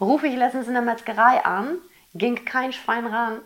rufe ich letztens in der Metzgerei an, ging kein Schwein ran.